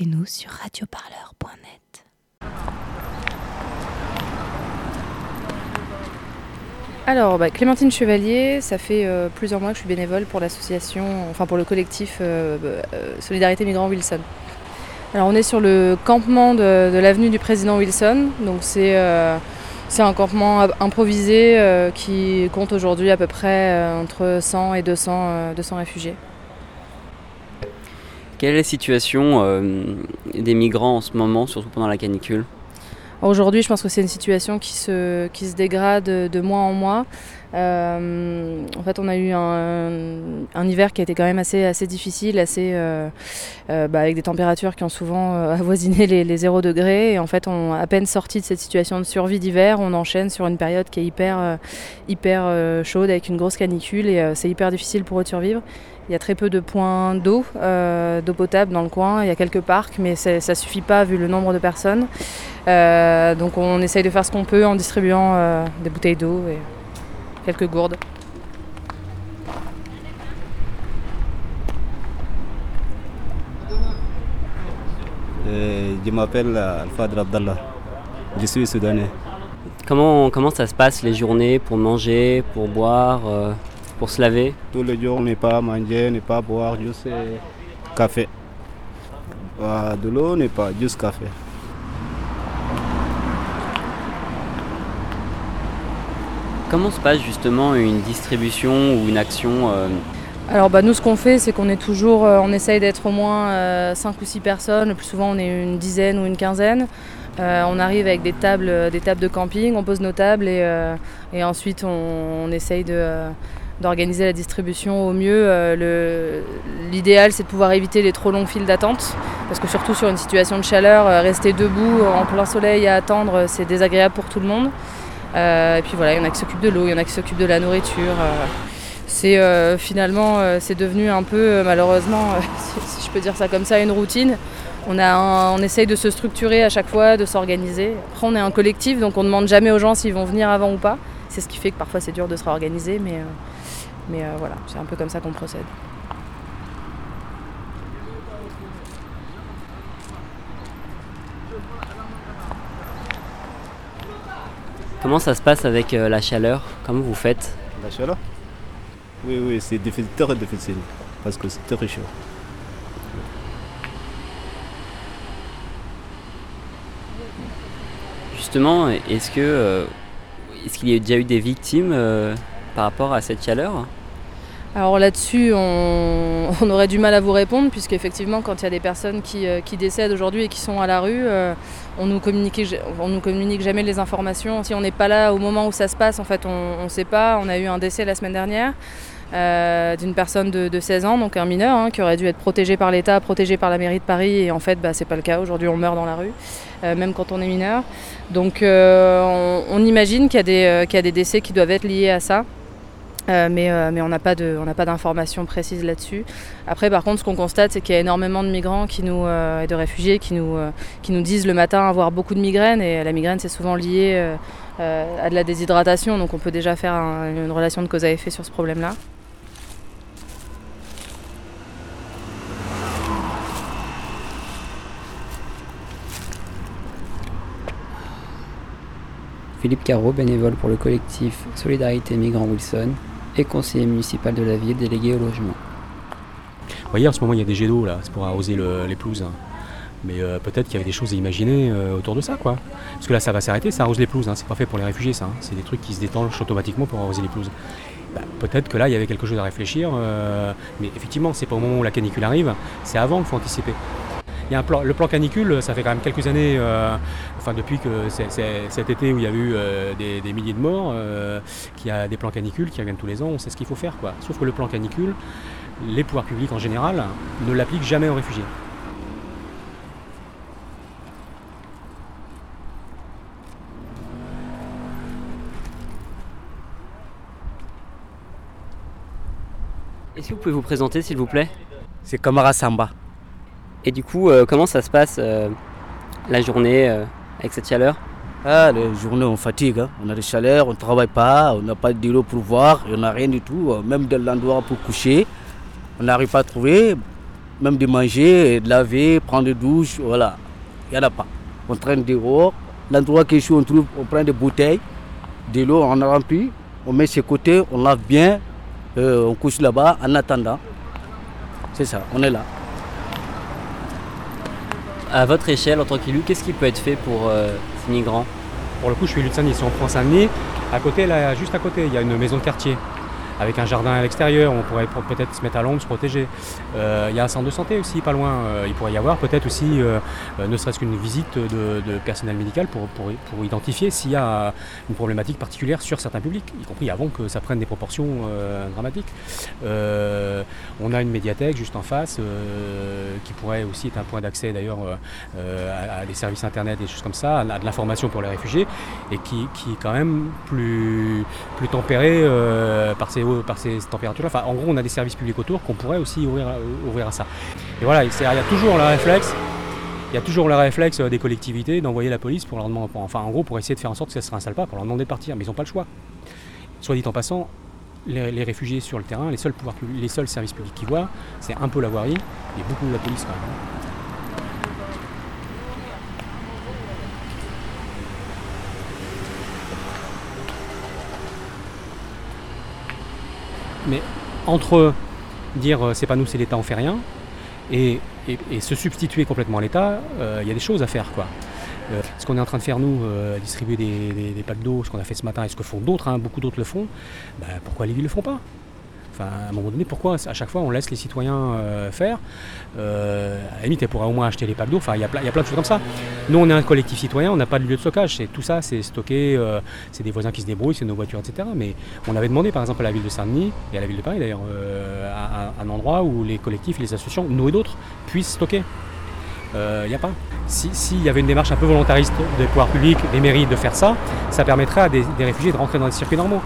écoutez-nous sur radioparleur.net. Alors, bah, Clémentine Chevalier, ça fait euh, plusieurs mois que je suis bénévole pour l'association, enfin pour le collectif euh, euh, Solidarité Migrants Wilson. Alors, on est sur le campement de, l'avenue du président Wilson, donc c'est c'est un campement improvisé qui compte aujourd'hui à peu près entre 100 et 200, 200 réfugiés. Quelle est la situation euh, des migrants en ce moment, surtout pendant la canicule? Aujourd'hui, je pense que c'est une situation qui se, qui se dégrade de mois en mois. Euh, en fait, on a eu un, hiver qui a été quand même assez, assez difficile, assez, euh, euh, bah, avec des températures qui ont souvent avoisiné les, les 0 degrés. Et en fait, on à peine sorti de cette situation de survie d'hiver, on enchaîne sur une période qui est hyper, chaude avec une grosse canicule et c'est hyper difficile pour eux de survivre. Il y a très peu de points d'eau, d'eau potable dans le coin. Il y a quelques parcs, mais ça ne suffit pas vu le nombre de personnes. Donc on essaye de faire ce qu'on peut en distribuant des bouteilles d'eau quelques gourdes. Euh, je m'appelle Al-Fadr Abdallah. Je suis soudanais. Comment, comment ça se passe les journées pour manger, pour boire euh, pour se laver? Tous les jours, n'est pas manger, n'est pas boire, juste café. De l'eau, n'est pas, juste café. Comment se passe justement une distribution ou une action euh... Alors bah, nous ce qu'on fait c'est qu'on est toujours, euh, on essaye d'être au moins euh, 5 ou 6 personnes, le plus souvent on est une dizaine ou une quinzaine. Euh, on arrive avec des tables, des tables de camping, on pose nos tables et, euh, et ensuite on, on essaye d'organiser la distribution au mieux. Euh, L'idéal, c'est de pouvoir éviter les trop longues files d'attente, parce que surtout sur une situation de chaleur, euh, rester debout en plein soleil à attendre, c'est désagréable pour tout le monde. Euh, et puis voilà, il y en a qui s'occupent de l'eau, il y en a qui s'occupent de la nourriture. Euh, c'est euh, finalement, c'est devenu un peu, malheureusement, si je peux dire ça comme ça, une routine. On, a on essaye de se structurer à chaque fois, de s'organiser. Après, on est un collectif, donc on ne demande jamais aux gens s'ils vont venir avant ou pas. C'est ce qui fait que parfois c'est dur de se réorganiser, mais, mais voilà, c'est un peu comme ça qu'on procède. Comment ça se passe avec euh, la chaleur? Comment vous faites? La chaleur? Oui, oui, c'est très difficile parce que c'est très chaud. Justement, est-ce que euh, est-ce qu'il y a déjà eu des victimes euh, par rapport à cette chaleur? Alors là-dessus, on, aurait du mal à vous répondre, puisqu'effectivement, quand il y a des personnes qui, euh, qui décèdent aujourd'hui et qui sont à la rue, euh, on nous nous communique jamais les informations. Si on n'est pas là au moment où ça se passe, en fait, on ne sait pas. On a eu un décès la semaine dernière. Euh, d'une personne de, de, 16 ans, donc un mineur, hein, qui aurait dû être protégé par l'État, protégé par la mairie de Paris, et en fait, bah, c'est pas le cas. Aujourd'hui, on meurt dans la rue, même quand on est mineur. Donc, on, imagine qu'il y, qu y, a des décès qui doivent être liés à ça. Mais, mais on n'a pas d'informations précises là-dessus. Après, par contre, ce qu'on constate, c'est qu'il y a énormément de migrants qui nous, et de réfugiés qui nous, qui nous disent le matin avoir beaucoup de migraines, et la migraine, c'est souvent lié à de la déshydratation, donc on peut déjà faire un, une relation de cause à effet sur ce problème-là. Philippe Caro, bénévole pour le collectif Solidarité Migrants Wilson et conseiller municipal de la ville délégué au logement. Vous voyez, en ce moment, il y a des jets d'eau là, c'est pour arroser le, les pelouses. Mais euh, peut-être qu'il y avait des choses à imaginer euh, autour de ça, quoi. Parce que là, ça va s'arrêter, ça arrose les pelouses. Hein. C'est pas fait pour les réfugiés, ça. Hein. C'est des trucs qui se détangent automatiquement pour arroser les pelouses. Bah, peut-être que là, il y avait quelque chose à réfléchir. Euh, mais effectivement, c'est pas au moment où la canicule arrive, c'est avant qu'il faut anticiper. Il y a un plan, le plan canicule, ça fait quand même quelques années, euh, enfin depuis que c est, c est, cet été où il y a eu euh, des, des, milliers de morts, euh, qu'il y a des plans canicules qui reviennent tous les ans, on sait ce qu'il faut faire. Quoi. Sauf que le plan canicule, les pouvoirs publics en général ne l'appliquent jamais aux réfugiés. Est-ce que vous pouvez vous présenter s'il vous plaît? C'est Kamara Samba. Et du coup, euh, comment ça se passe euh, la journée euh, avec cette chaleur? Ah, Les journées, on fatigue. Hein. On a de chaleur, on ne travaille pas, on n'a pas de l'eau pour voir, on n'a rien du tout. Même de l'endroit pour coucher, on n'arrive pas à trouver. même de manger, de laver, prendre de douche, voilà. Il n'y en a pas. On traîne dehors. L'endroit qui est chaud, on trouve, on prend des bouteilles, de l'eau, on en remplit, on met ses côtés, on lave bien, on couche là-bas en attendant. C'est ça, on est là. À votre échelle, en tant qu'élu, qu'est-ce qui peut être fait pour euh, ces migrants? Pour le coup, je suis Saint-Denis. Si on prend Saint-Denis, à côté, là, juste à côté, il y a une maison de quartier avec un jardin à l'extérieur, on pourrait pour- peut-être se mettre à l'ombre, se protéger. Euh, il y a un centre de santé aussi, pas loin. Euh, il pourrait y avoir peut-être aussi, euh, ne serait-ce qu'une visite de, personnel médical pour, identifier s'il y a une problématique particulière sur certains publics, y compris avant que ça prenne des proportions dramatiques. On a une médiathèque juste en face qui pourrait aussi être un point d'accès d'ailleurs à, des services internet, des choses comme ça, à, de l'information pour les réfugiés et qui, qui est quand même plus, plus tempéré par ces, par ces températures-là. En gros, on a des services publics autour qu'on pourrait aussi ouvrir, à- ouvrir à ça. Et voilà, il y a toujours le réflexe. Il y a toujours le réflexe euh, des collectivités d'envoyer la police pour leur demander, en gros pour essayer de faire en sorte que ça ne se réinstalle pas, pour leur demander de partir, mais ils n'ont pas le choix. Soit dit en passant, les, réfugiés sur le terrain, les seuls services publics qu'ils voient, c'est un peu la voirie et beaucoup de la police quand même. Mais entre dire euh, c'est pas nous, c'est l'État, on fait rien, et, se substituer complètement à l'État, euh, il y a des choses à faire. quoi. Euh, ce qu'on est en train de faire nous, distribuer des, des- packs d'eau, ce qu'on a fait ce matin et ce que font d'autres, hein, beaucoup d'autres le font, bah, pourquoi les villes le font pas? À un moment donné, pourquoi à chaque fois on laisse les citoyens euh, faire? Euh, À la limite, elles pourraient au moins acheter les packs d'eau. Enfin, il y, a plein- de choses comme ça. Nous, on est un collectif citoyen, on n'a pas de lieu de stockage. C'est tout ça, c'est stocké, euh, c'est des voisins qui se débrouillent, c'est nos voitures, etc. Mais on avait demandé, par exemple, à la ville de Saint-Denis et à la ville de Paris d'ailleurs, un endroit où les collectifs, les associations, nous et d'autres, puissent stocker. Il n'y a pas. Si- S'il y avait une démarche un peu volontariste des pouvoirs publics, des mairies de faire ça, ça permettrait à des, des réfugiés de rentrer dans des circuits normaux.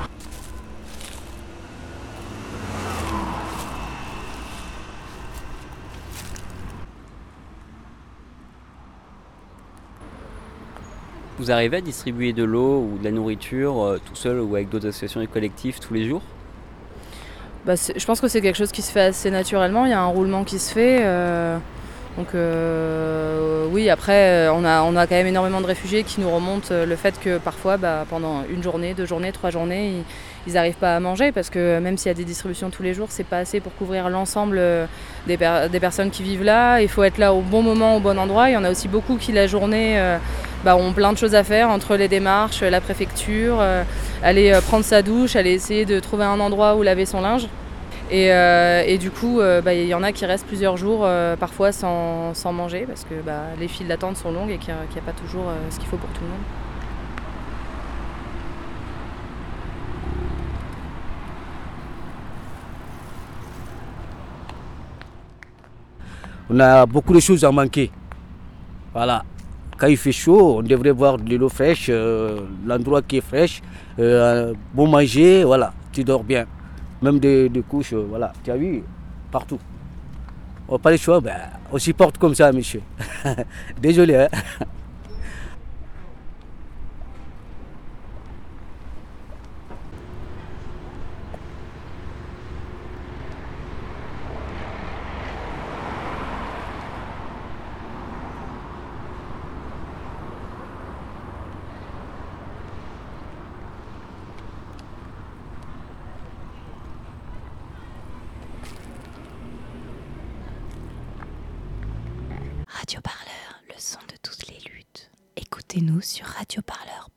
Vous arrivez à distribuer de l'eau ou de la nourriture euh, tout seul ou avec d'autres associations et collectifs tous les jours? Bah, je pense que c'est quelque chose qui se fait assez naturellement. Il y a un roulement qui se fait. euh, donc euh, oui, après, on a, on a quand même énormément de réfugiés qui nous remontent le fait que parfois, bah, pendant une journée, deux journées, trois journées, ils n'arrivent pas à manger parce que même s'il y a des distributions tous les jours, c'est pas assez pour couvrir l'ensemble des, per- des personnes qui vivent là. Il faut être là au bon moment, au bon endroit. Il y en a aussi beaucoup qui, la journée, bah, ont plein de choses à faire entre les démarches, la préfecture, euh, aller euh, prendre sa douche, aller essayer de trouver un endroit où laver son linge. Et, euh, du coup, bah, il y en a qui restent plusieurs jours, parfois sans, manger, parce que bah, les files d'attente sont longues et qu'il n'y a, pas toujours ce qu'il faut pour tout le monde. On a beaucoup de choses à manquer. Voilà. Quand il fait chaud, on devrait voir de l'eau fraîche, euh, l'endroit qui est fraîche, euh, bon manger, voilà, tu dors bien. Même des, couches, euh, voilà, tu as vu, partout. On n'a pas le choix, ben, on s'y porte comme ça, monsieur. Désolé, hein. Radio Parleur, le son de toutes les luttes. Écoutez-nous sur radioparleur.net.